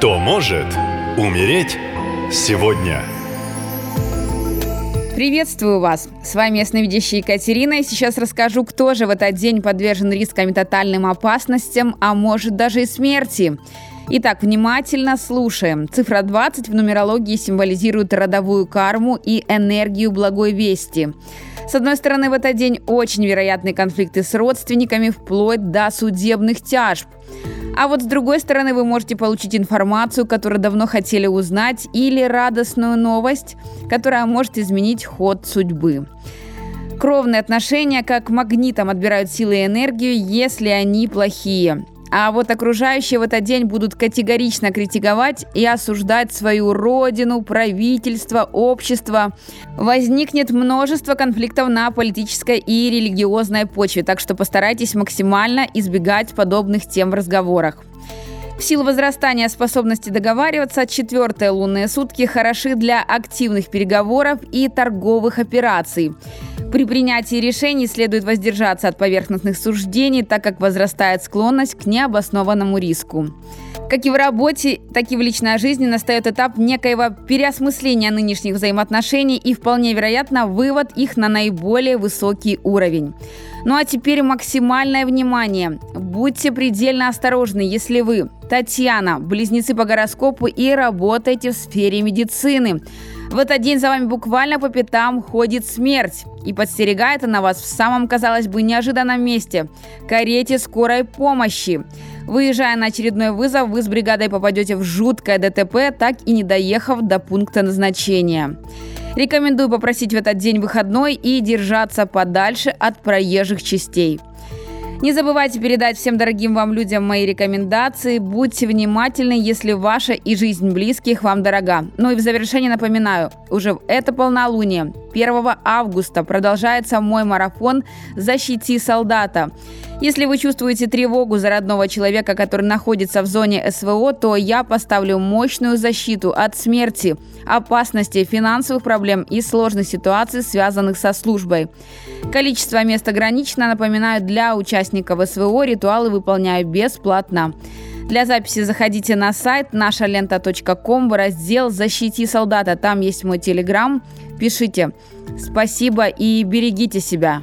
Кто может умереть сегодня? Приветствую вас! С вами ясновидящая Екатерина, и сейчас расскажу, кто же в этот день подвержен рискам и тотальным опасностям, а может даже и смерти. Итак, внимательно слушаем. Цифра 20 в нумерологии символизирует родовую карму и энергию благой вести. С одной стороны, в этот день очень вероятны конфликты с родственниками, вплоть до судебных тяжб. А вот с другой стороны, вы можете получить информацию, которую давно хотели узнать, или радостную новость, которая может изменить ход судьбы. Кровные отношения как магнитом отбирают силы и энергию, если они плохие. А вот окружающие в этот день будут категорично критиковать и осуждать свою родину, правительство, общество. Возникнет множество конфликтов на политической и религиозной почве, так что постарайтесь максимально избегать подобных тем в разговорах. В силу возрастания способности договариваться, четвертые лунные сутки хороши для активных переговоров и торговых операций. При принятии решений следует воздержаться от поверхностных суждений, так как возрастает склонность к необоснованному риску. Как и в работе, так и в личной жизни настает этап некоего переосмысления нынешних взаимоотношений и вполне вероятно вывод их на наиболее высокий уровень. Ну а теперь максимальное внимание. Будьте предельно осторожны, если вы, Татьяна, близнецы по гороскопу и работаете в сфере медицины. В этот день за вами буквально по пятам ходит смерть. И подстерегает она вас в самом, казалось бы, неожиданном месте – карете скорой помощи. Выезжая на очередной вызов, вы с бригадой попадете в жуткое ДТП, так и не доехав до пункта назначения. Рекомендую попросить в этот день выходной и держаться подальше от проезжих частей. Не забывайте передать всем дорогим вам людям мои рекомендации. Будьте внимательны, если ваша и жизнь близких вам дорога. Ну и в завершение напоминаю, уже это полнолуние, 1 августа продолжается мой марафон «Защити солдата». Если вы чувствуете тревогу за родного человека, который находится в зоне СВО, то я поставлю мощную защиту от смерти, опасности, финансовых проблем и сложных ситуаций, связанных со службой. Количество мест ограничено, напоминаю, для участников СВО ритуалы выполняю бесплатно. Для записи заходите на сайт нашалента.ком в раздел «Защити солдата». Там есть мой телеграм. Пишите. Спасибо и берегите себя.